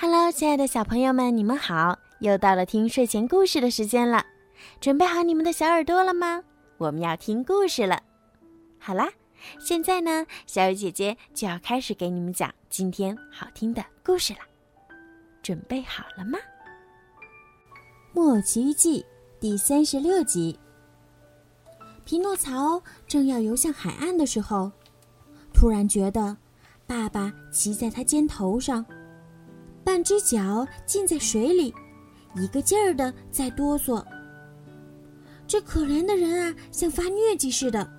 Hello，亲爱的小朋友们，你们好！又到了听睡前故事的时间了，准备好你们的小耳朵了吗？我们要听故事了。好啦，现在呢，小雨姐姐就要开始给你们讲今天好听的故事了。准备好了吗？《木偶奇遇记》第三十六集。匹诺曹正要游向海岸的时候，突然觉得爸爸骑在他肩头上。半只脚浸在水里，一个劲儿的在哆嗦。这可怜的人啊，像发疟疾似的。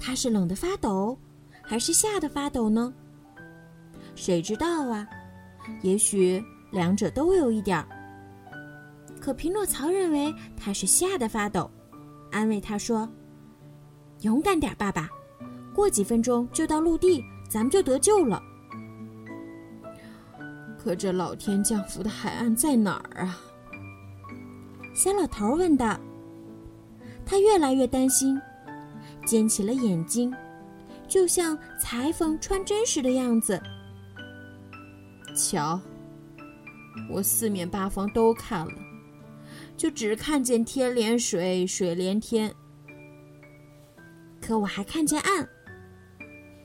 他是冷得发抖，还是吓得发抖呢？谁知道啊？也许两者都有一点儿。可匹诺曹认为他是吓得发抖，安慰他说：“勇敢点，爸爸，过几分钟就到陆地，咱们就得救了。”可这老天降福的海岸在哪儿啊？小老头问道。他越来越担心，尖起了眼睛，就像裁缝穿针时的样子。瞧，我四面八方都看了，就只看见天连水，水连天。可我还看见岸。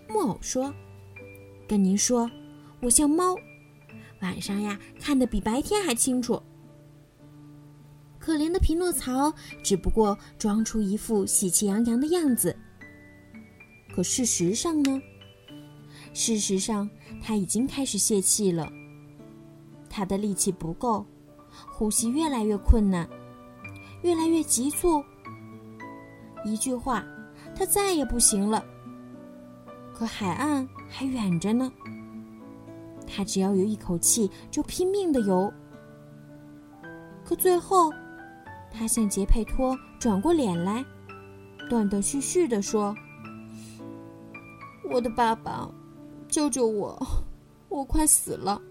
木偶说：“跟您说，我像猫。”晚上呀，看得比白天还清楚。可怜的匹诺曹只不过装出一副喜气洋洋的样子。可事实上呢？事实上，他已经开始泄气了。他的力气不够，呼吸越来越困难，越来越急促。一句话，他再也不行了。可海岸还远着呢。他只要有一口气，就拼命的游。可最后，他向杰佩托转过脸来，断断续续的说：“我的爸爸，救救我，我快死了。”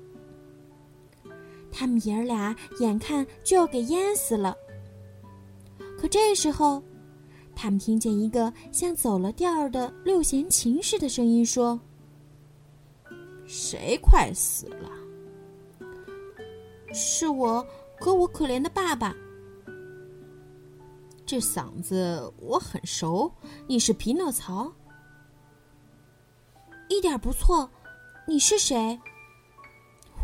他们爷儿俩眼看就要给淹死了。可这时候，他们听见一个像走了调儿的六弦琴似的声音说。谁快死了？是我和我可怜的爸爸。这嗓子我很熟，你是匹诺曹？一点不错。你是谁？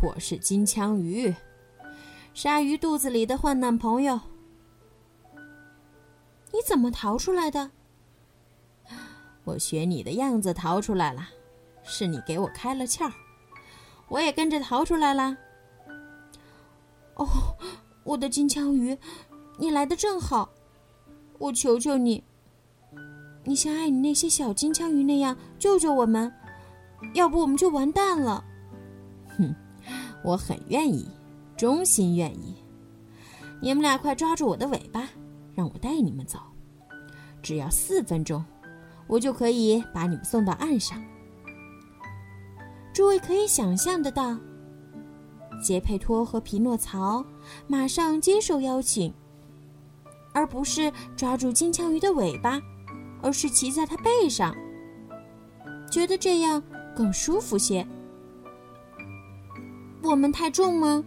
我是金枪鱼，鲨鱼肚子里的患难朋友。你怎么逃出来的？我学你的样子逃出来了。是你给我开了窍，我也跟着逃出来了。哦，我的金枪鱼，你来的正好，我求求你，你像爱你那些小金枪鱼那样救救我们，要不我们就完蛋了。哼，我很愿意，衷心愿意。你们俩快抓住我的尾巴，让我带你们走，只要四分钟，我就可以把你们送到岸上。诸位可以想象得到，杰佩托和匹诺曹马上接受邀请，而不是抓住金枪鱼的尾巴，而是骑在它背上，觉得这样更舒服些。我们太重吗？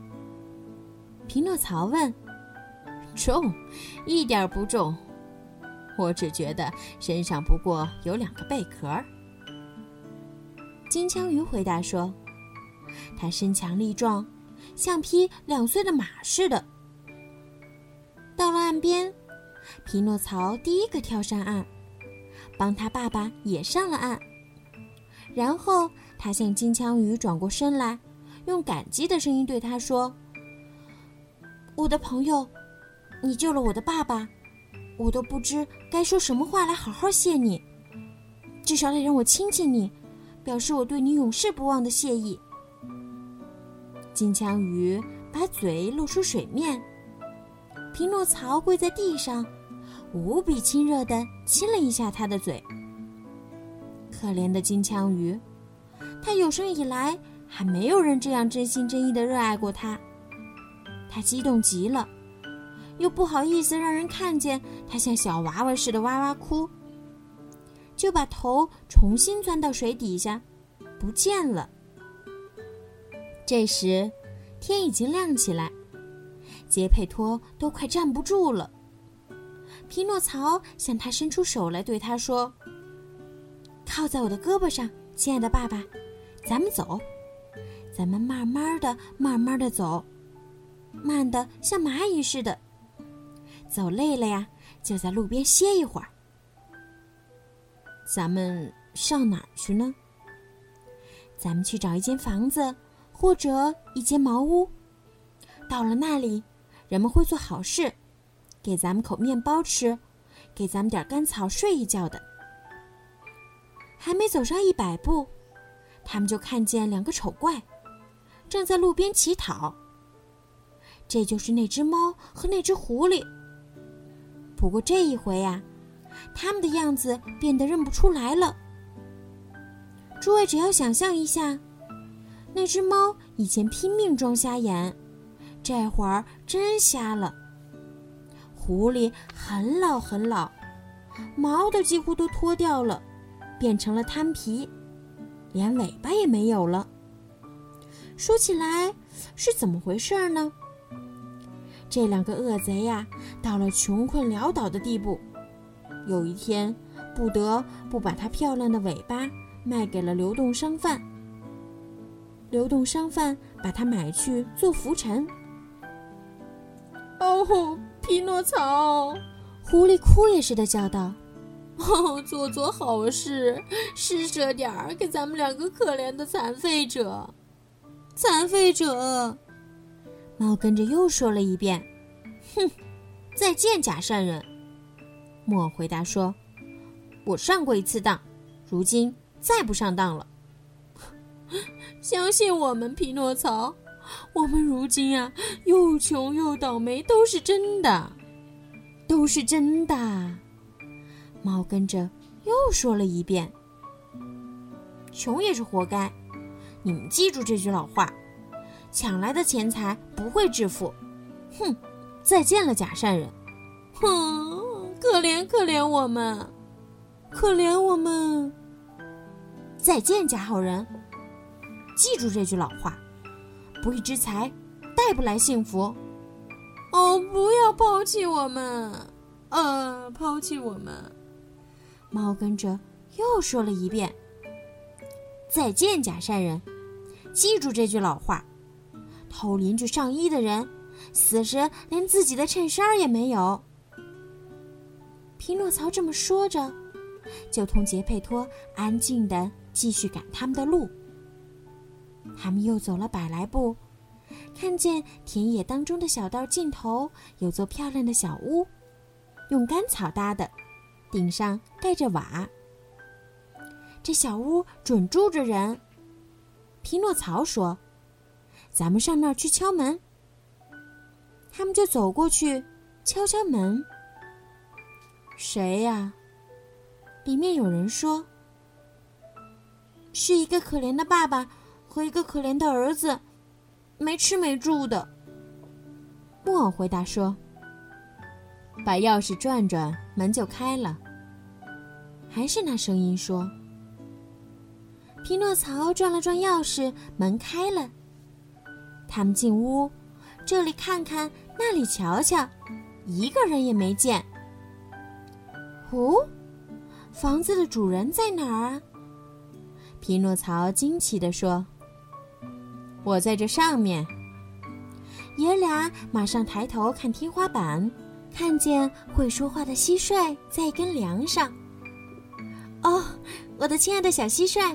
匹诺曹问。重，一点不重。我只觉得身上不过有两个贝壳儿。金枪鱼回答说：“他身强力壮，像匹两岁的马似的。”到了岸边，匹诺曹第一个跳上岸，帮他爸爸也上了岸。然后他向金枪鱼转过身来，用感激的声音对他说：“我的朋友，你救了我的爸爸，我都不知该说什么话来好好谢你，至少得让我亲亲你。”表示我对你永世不忘的谢意。金枪鱼把嘴露出水面，匹诺曹跪在地上，无比亲热地亲了一下他的嘴。可怜的金枪鱼，他有生以来还没有人这样真心真意地热爱过他。他激动极了，又不好意思让人看见他像小娃娃似的哇哇哭。就把头重新钻到水底下，不见了。这时，天已经亮起来，杰佩托都快站不住了。匹诺曹向他伸出手来，对他说：“靠在我的胳膊上，亲爱的爸爸，咱们走，咱们慢慢的、慢慢的走，慢的像蚂蚁似的。走累了呀，就在路边歇一会儿。咱们上哪儿去呢？咱们去找一间房子，或者一间茅屋。到了那里，人们会做好事。”给咱们口面包吃，给咱们点干草睡一觉的。还没走上一百步，他们就看见两个丑怪，正在路边乞讨。这就是那只猫和那只狐狸。不过这一回呀，他们的样子变得认不出来了。诸位只要想象一下，那只猫以前拼命装瞎眼，这会儿真瞎了。狐狸很老很老，毛都几乎都脱掉了，变成了滩皮，连尾巴也没有了。说起来是怎么回事呢？这两个恶贼呀，到了穷困潦倒的地步，有一天不得不把它漂亮的尾巴卖给了流动商贩。流动商贩把它买去做浮尘。哦。匹诺曹，狐狸哭也似的叫道：“哦，做做好事，施舍点儿给咱们两个可怜的残废者。”残废者，猫跟着又说了一遍：“哼，再见，假善人。”木偶回答说：“我上过一次当，如今再不上当了。相信我们，匹诺曹。”我们如今啊，又穷又倒霉，都是真的，都是真的。猫跟着又说了一遍：“穷也是活该。”你们记住这句老话：抢来的钱财不会致富。哼，再见了，假善人。哼，可怜可怜我们，可怜我们。再见，假好人。记住这句老话。不义之财，带不来幸福。哦，不要抛弃我们！呃，抛弃我们！猫跟着又说了一遍：“再见，假善人！记住这句老话：偷邻居上衣的人，死时连自己的衬衫也没有。”匹诺曹这么说着，就同杰佩托安静的继续赶他们的路。他们又走了百来步，看见田野当中的小道尽头有座漂亮的小屋，用干草搭的，顶上盖着瓦。这小屋准住着人。匹诺曹说：“咱们上那儿去敲门。”他们就走过去，敲敲门。谁呀？里面有人说：“是一个可怜的爸爸。”和一个可怜的儿子，没吃没住的。木偶回答说：“把钥匙转转，门就开了。”还是那声音说：“匹诺曹转了转钥匙，门开了。”他们进屋，这里看看，那里瞧瞧，一个人也没见。哦，房子的主人在哪儿啊？匹诺曹惊奇地说。我在这上面。爷俩马上抬头看天花板，看见会说话的蟋蟀在一根梁上。哦，我的亲爱的小蟋蟀，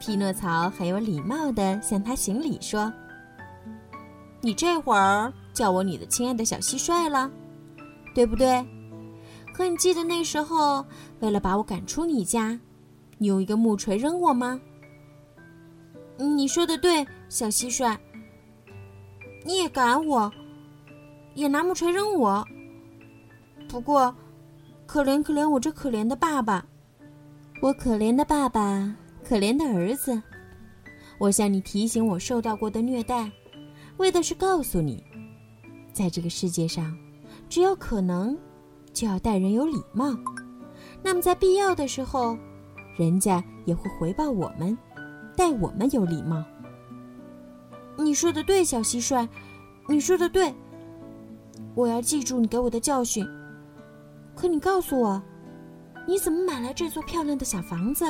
匹诺曹很有礼貌地向他行礼说：“你这会儿叫我你的亲爱的小蟋蟀了，对不对？可你记得那时候为了把我赶出你家，你用一个木锤扔我吗？”你说的对，小蟋蟀。你也赶我，也拿木锤扔我。不过，可怜可怜我这可怜的爸爸，我可怜的爸爸，可怜的儿子。我向你提醒我受到过的虐待，为的是告诉你，在这个世界上，只要可能，就要待人有礼貌。那么在必要的时候，人家也会回报我们。待我们有礼貌。你说的对，小蟋蟀，你说的对。我要记住你给我的教训。可你告诉我，你怎么买来这座漂亮的小房子？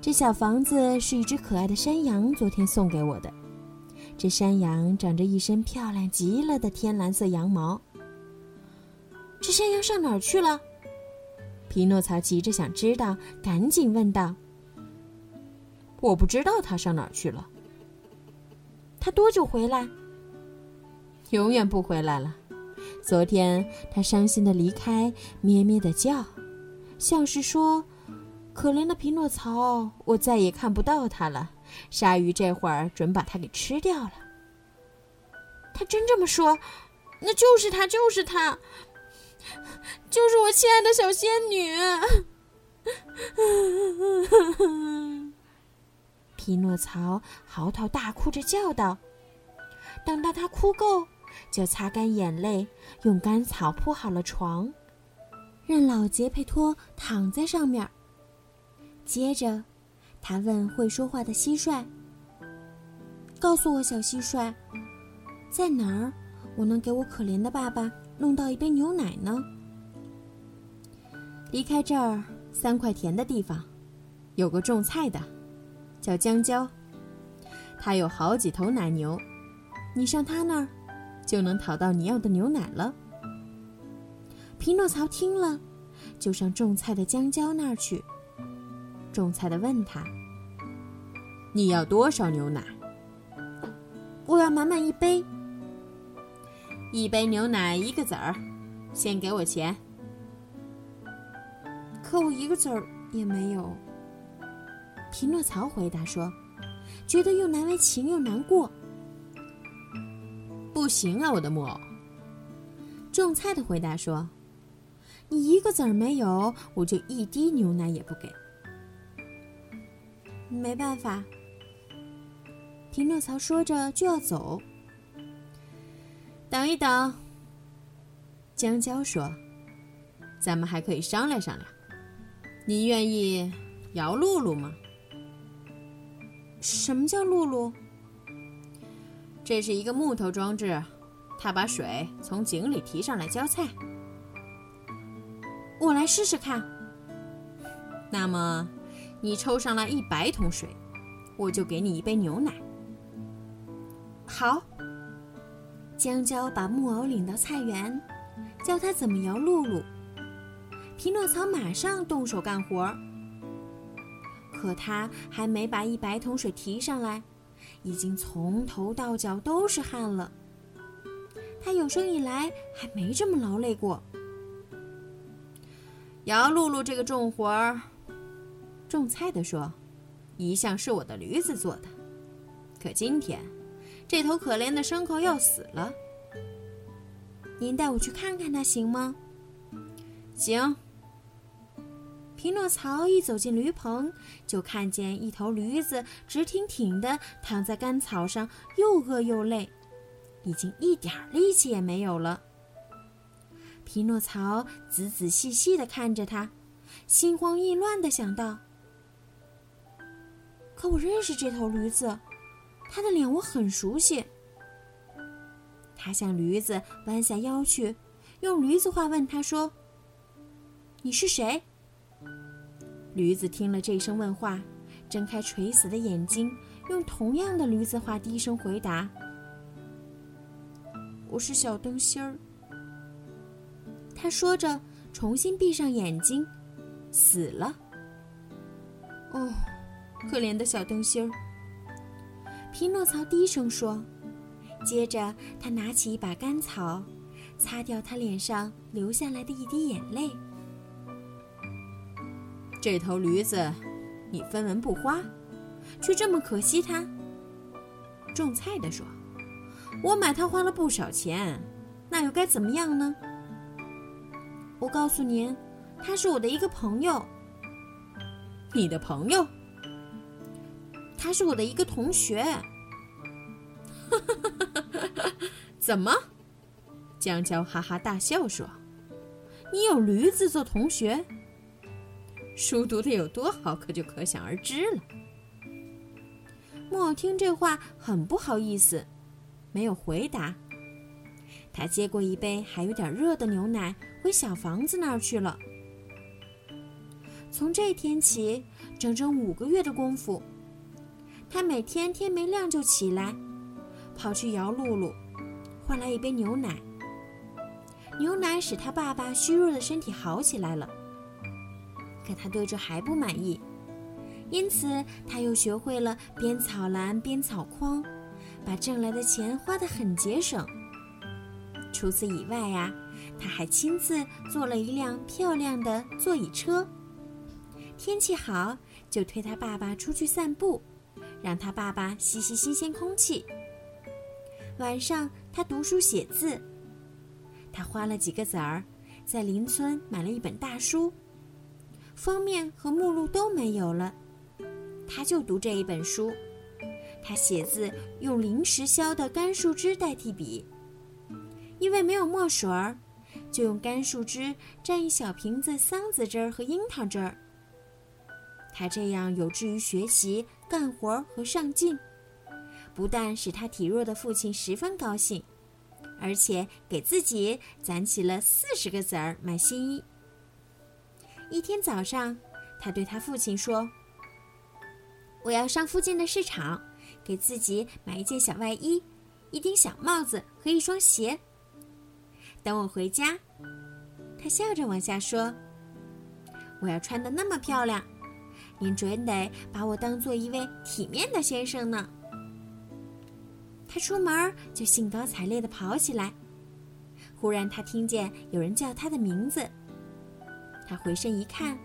这小房子是一只可爱的山羊昨天送给我的。这山羊长着一身漂亮极了的天蓝色羊毛。这山羊上哪儿去了？匹诺曹急着想知道，赶紧问道：“我不知道他上哪儿去了。他多久回来？永远不回来了。昨天他伤心的离开，咩咩的叫，像是说：‘可怜的匹诺曹，我再也看不到他了。’鲨鱼这会儿准把他给吃掉了。他真这么说？那就是他，就是他。”就是我亲爱的小仙女，匹诺曹嚎啕大哭着叫道：“等到他哭够，就擦干眼泪，用干草铺好了床，让老杰佩托躺在上面。接着，他问会说话的蟋蟀：‘告诉我，小蟋蟀，在哪儿，我能给我可怜的爸爸弄到一杯牛奶呢？’”离开这儿三块田的地方，有个种菜的，叫江椒。他有好几头奶牛，你上他那儿，就能讨到你要的牛奶了。匹诺曹听了，就上种菜的江椒那儿去。种菜的问他：“你要多少牛奶？”“我要满满一杯。”“一杯牛奶一个子儿，先给我钱。”可我一个子儿也没有。匹诺曹回答说：“觉得又难为情又难过。”不行啊，我的木偶。种菜的回答说：“你一个子儿没有，我就一滴牛奶也不给。”没办法。匹诺曹说着就要走。等一等，江椒说：“咱们还可以商量商量。”你愿意摇露露吗？什么叫露露？这是一个木头装置，它把水从井里提上来浇菜。我来试试看。那么，你抽上来一百桶水，我就给你一杯牛奶。好。江娇把木偶领到菜园，教他怎么摇露露。匹诺曹马上动手干活儿，可他还没把一百桶水提上来，已经从头到脚都是汗了。他有生以来还没这么劳累过。姚露露这个重活儿，种菜的说，一向是我的驴子做的，可今天这头可怜的牲口要死了。您带我去看看它行吗？行。匹诺曹一走进驴棚，就看见一头驴子直挺挺地躺在干草上，又饿又累，已经一点力气也没有了。匹诺曹仔仔细细地看着它，心慌意乱地想到：“可我认识这头驴子，它的脸我很熟悉。”他向驴子弯下腰去，用驴子话问他说：“你是谁？”驴子听了这声问话，睁开垂死的眼睛，用同样的驴子话低声回答：“我是小灯芯儿。”他说着，重新闭上眼睛，死了。哦，可怜的小灯芯儿。匹诺曹低声说，接着他拿起一把干草，擦掉他脸上流下来的一滴眼泪。这头驴子，你分文不花，却这么可惜它。种菜的说：“我买它花了不少钱，那又该怎么样呢？”我告诉您，他是我的一个朋友。你的朋友？他是我的一个同学。哈哈哈哈怎么？江娇哈哈大笑说：“你有驴子做同学？”书读的有多好，可就可想而知了。木偶听这话很不好意思，没有回答。他接过一杯还有点热的牛奶，回小房子那儿去了。从这天起，整整五个月的功夫，他每天天没亮就起来，跑去摇露露，换来一杯牛奶。牛奶使他爸爸虚弱的身体好起来了。可他对这还不满意，因此他又学会了编草篮、编草筐，把挣来的钱花得很节省。除此以外呀，他还亲自做了一辆漂亮的座椅车。天气好，就推他爸爸出去散步，让他爸爸吸吸新鲜空气。晚上，他读书写字。他花了几个子儿，在邻村买了一本大书，封面和目录都没有了，他就读这一本书。他写字用临时削的干树枝代替笔，因为没有墨水儿，就用干树枝蘸一小瓶子桑子汁儿和樱桃汁儿。他这样有志于学习、干活和上进，不但使他体弱的父亲十分高兴。而且给自己攒起了四十个子儿买新衣。一天早上，他对他父亲说：“我要上附近的市场，给自己买一件小外衣、一顶小帽子和一双鞋。等我回家，他笑着往下说：我要穿的那么漂亮，您准得把我当做一位体面的先生呢。”他出门就兴高采烈地跑起来。忽然，他听见有人叫他的名字。他回身一看，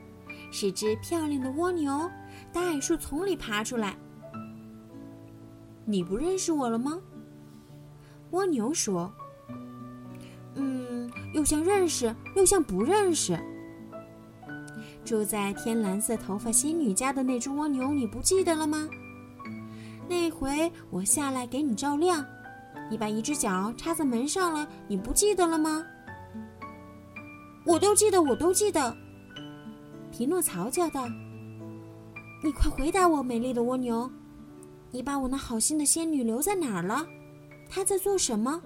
是只漂亮的蜗牛，大矮树丛里爬出来。你不认识我了吗？蜗牛说：“嗯，又像认识，又像不认识。”住在天蓝色头发仙女家的那只蜗牛，你不记得了吗？那回我下来给你照亮，你把一只脚插在门上了，你不记得了吗？我都记得，我都记得。匹诺曹叫道：“你快回答我，美丽的蜗牛，你把我那好心的仙女留在哪儿了？她在做什么？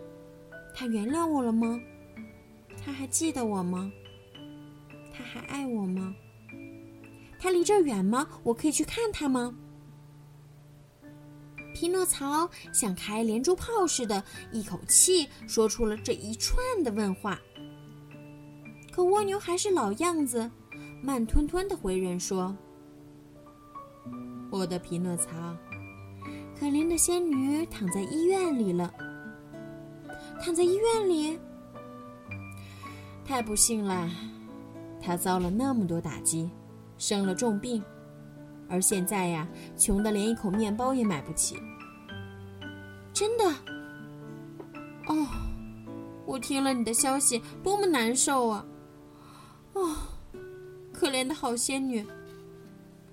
她原谅我了吗？她还记得我吗？她还爱我吗？她离这儿远吗？我可以去看她吗？”匹诺曹像开连珠炮似的，一口气说出了这一串的问话。可蜗牛还是老样子，慢吞吞的回人说：“我的匹诺曹，可怜的仙女躺在医院里了。躺在医院里，太不幸了。她遭了那么多打击，生了重病。”而现在呀，穷的连一口面包也买不起。真的？哦，我听了你的消息，多么难受啊！哦，可怜的好仙女，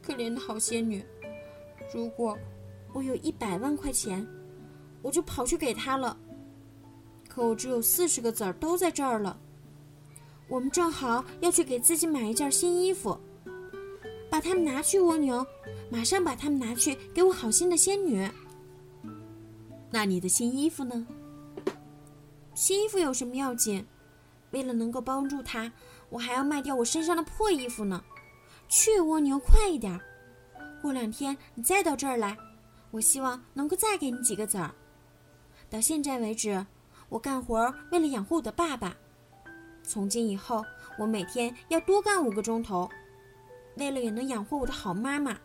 可怜的好仙女。如果我有一百万块钱，我就跑去给她了。可我只有四十个子儿，都在这儿了。我们正好要去给自己买一件新衣服。把它们拿去，蜗牛，马上把它们拿去给我好心的仙女。那你的新衣服呢？新衣服有什么要紧？为了能够帮助他，我还要卖掉我身上的破衣服呢。去，蜗牛，快一点！过两天你再到这儿来，我希望能够再给你几个子儿。到现在为止，我干活为了养活我的爸爸。从今以后，我每天要多干五个钟头。为了也能养活我的好妈妈，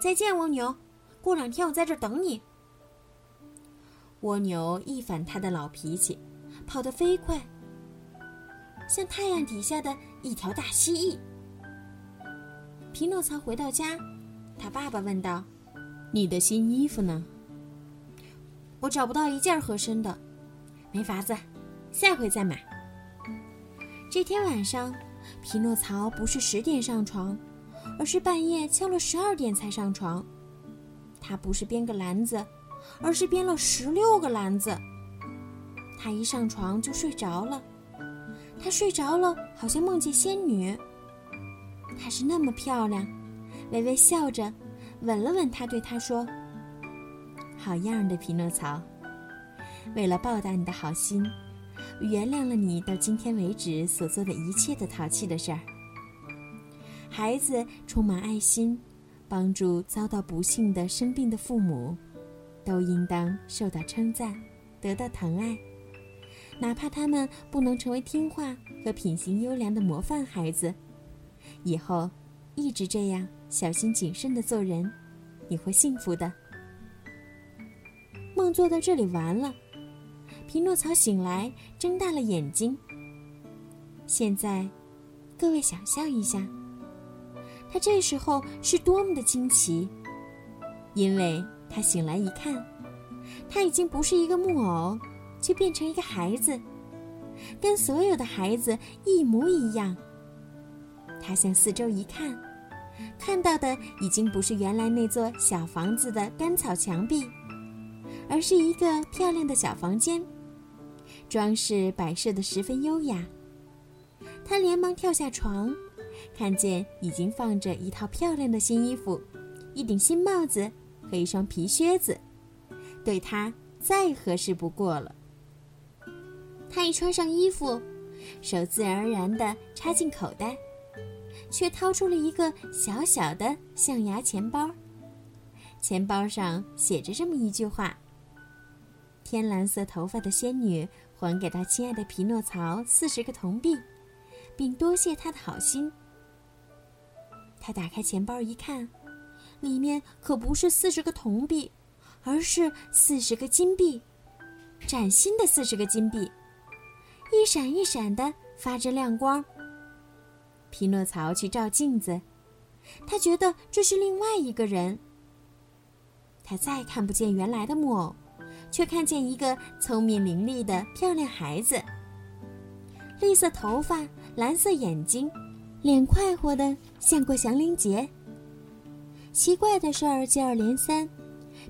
再见，蜗牛。过两天我在这儿等你。蜗牛一反他的老脾气，跑得飞快，像太阳底下的一条大蜥蜴。匹诺曹回到家，他爸爸问道：“你的新衣服呢？”我找不到一件合身的，没法子，下回再买。这天晚上。匹诺曹不是十点上床，而是半夜敲了十二点才上床。他不是编个篮子，而是编了十六个篮子。他一上床就睡着了。他睡着了，好像梦见仙女。她是那么漂亮，微微笑着，吻了吻他，对他说：“好样的，匹诺曹！为了报答你的好心，原谅了你到今天为止所做的一切的淘气的事儿。孩子充满爱心，帮助遭到不幸的生病的父母，都应当受到称赞，得到疼爱。哪怕他们不能成为听话和品行优良的模范孩子，以后一直这样小心谨慎的做人，你会幸福的。梦做到这里完了，匹诺曹醒来，睁大了眼睛。现在，各位想象一下，他这时候是多么的惊奇，因为他醒来一看，他已经不是一个木偶。却变成一个孩子，跟所有的孩子一模一样。他向四周一看，看到的已经不是原来那座小房子的干草墙壁，而是一个漂亮的小房间，装饰摆设的十分优雅。他连忙跳下床，看见已经放着一套漂亮的新衣服、一顶新帽子和一双皮靴子，对他再合适不过了。他一穿上衣服，手自然而然地插进口袋，却掏出了一个小小的象牙钱包。钱包上写着这么一句话：“天蓝色头发的仙女还给她亲爱的匹诺曹四十个铜币，并多谢他的好心。”他打开钱包一看，里面可不是四十个铜币，而是四十个金币，崭新的四十个金币。一闪一闪的，发着亮光。匹诺曹去照镜子，他觉得这是另外一个人。他再看不见原来的木偶，却看见一个聪明伶俐的漂亮孩子。绿色头发，蓝色眼睛，脸快活的像过祥林节。奇怪的事儿接二连三，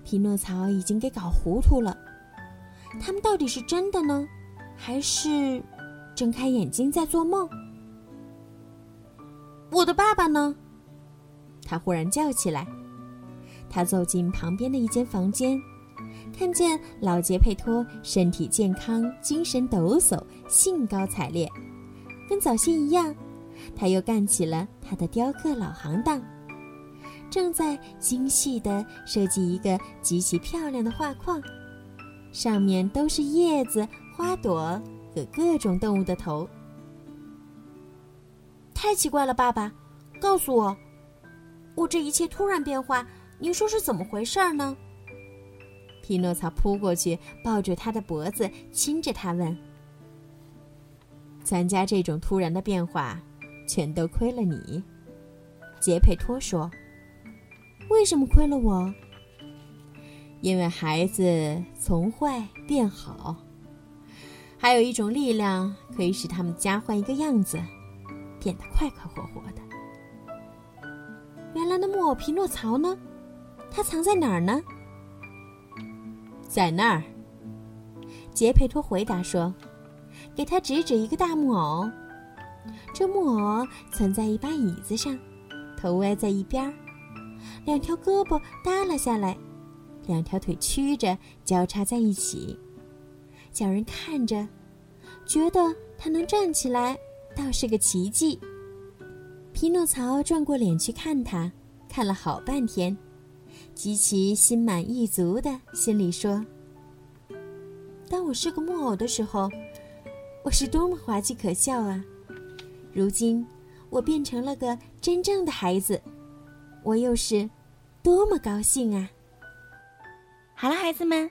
匹诺曹已经给搞糊涂了。他们到底是真的呢？还是睁开眼睛在做梦。我的爸爸呢？他忽然叫起来。他走进旁边的一间房间，看见老杰佩托身体健康、精神抖擞、兴高采烈，跟早先一样。他又干起了他的雕刻老行当，正在精细地设计一个极其漂亮的画框，上面都是叶子。花朵和各种动物的头，太奇怪了，爸爸，告诉我，我这一切突然变化，你说是怎么回事呢？匹诺曹扑过去，抱住他的脖子，亲着他问：“咱家这种突然的变化，全都亏了你。”杰佩托说：“为什么亏了我？因为孩子从坏变好。”还有一种力量可以使他们家换一个样子，变得快快活活的。原来的木偶匹诺曹呢？他藏在哪儿呢？在那儿。杰佩托回答说：“给他指指一个大木偶。这木偶存在一把椅子上，头歪在一边，两条胳膊耷拉下来，两条腿曲着交叉在一起。”叫人看着，觉得他能站起来，倒是个奇迹。匹诺曹转过脸去看他，看了好半天，极其心满意足的心里说：“当我是个木偶的时候，我是多么滑稽可笑啊！如今我变成了个真正的孩子，我又是多么高兴啊！”好了，孩子们。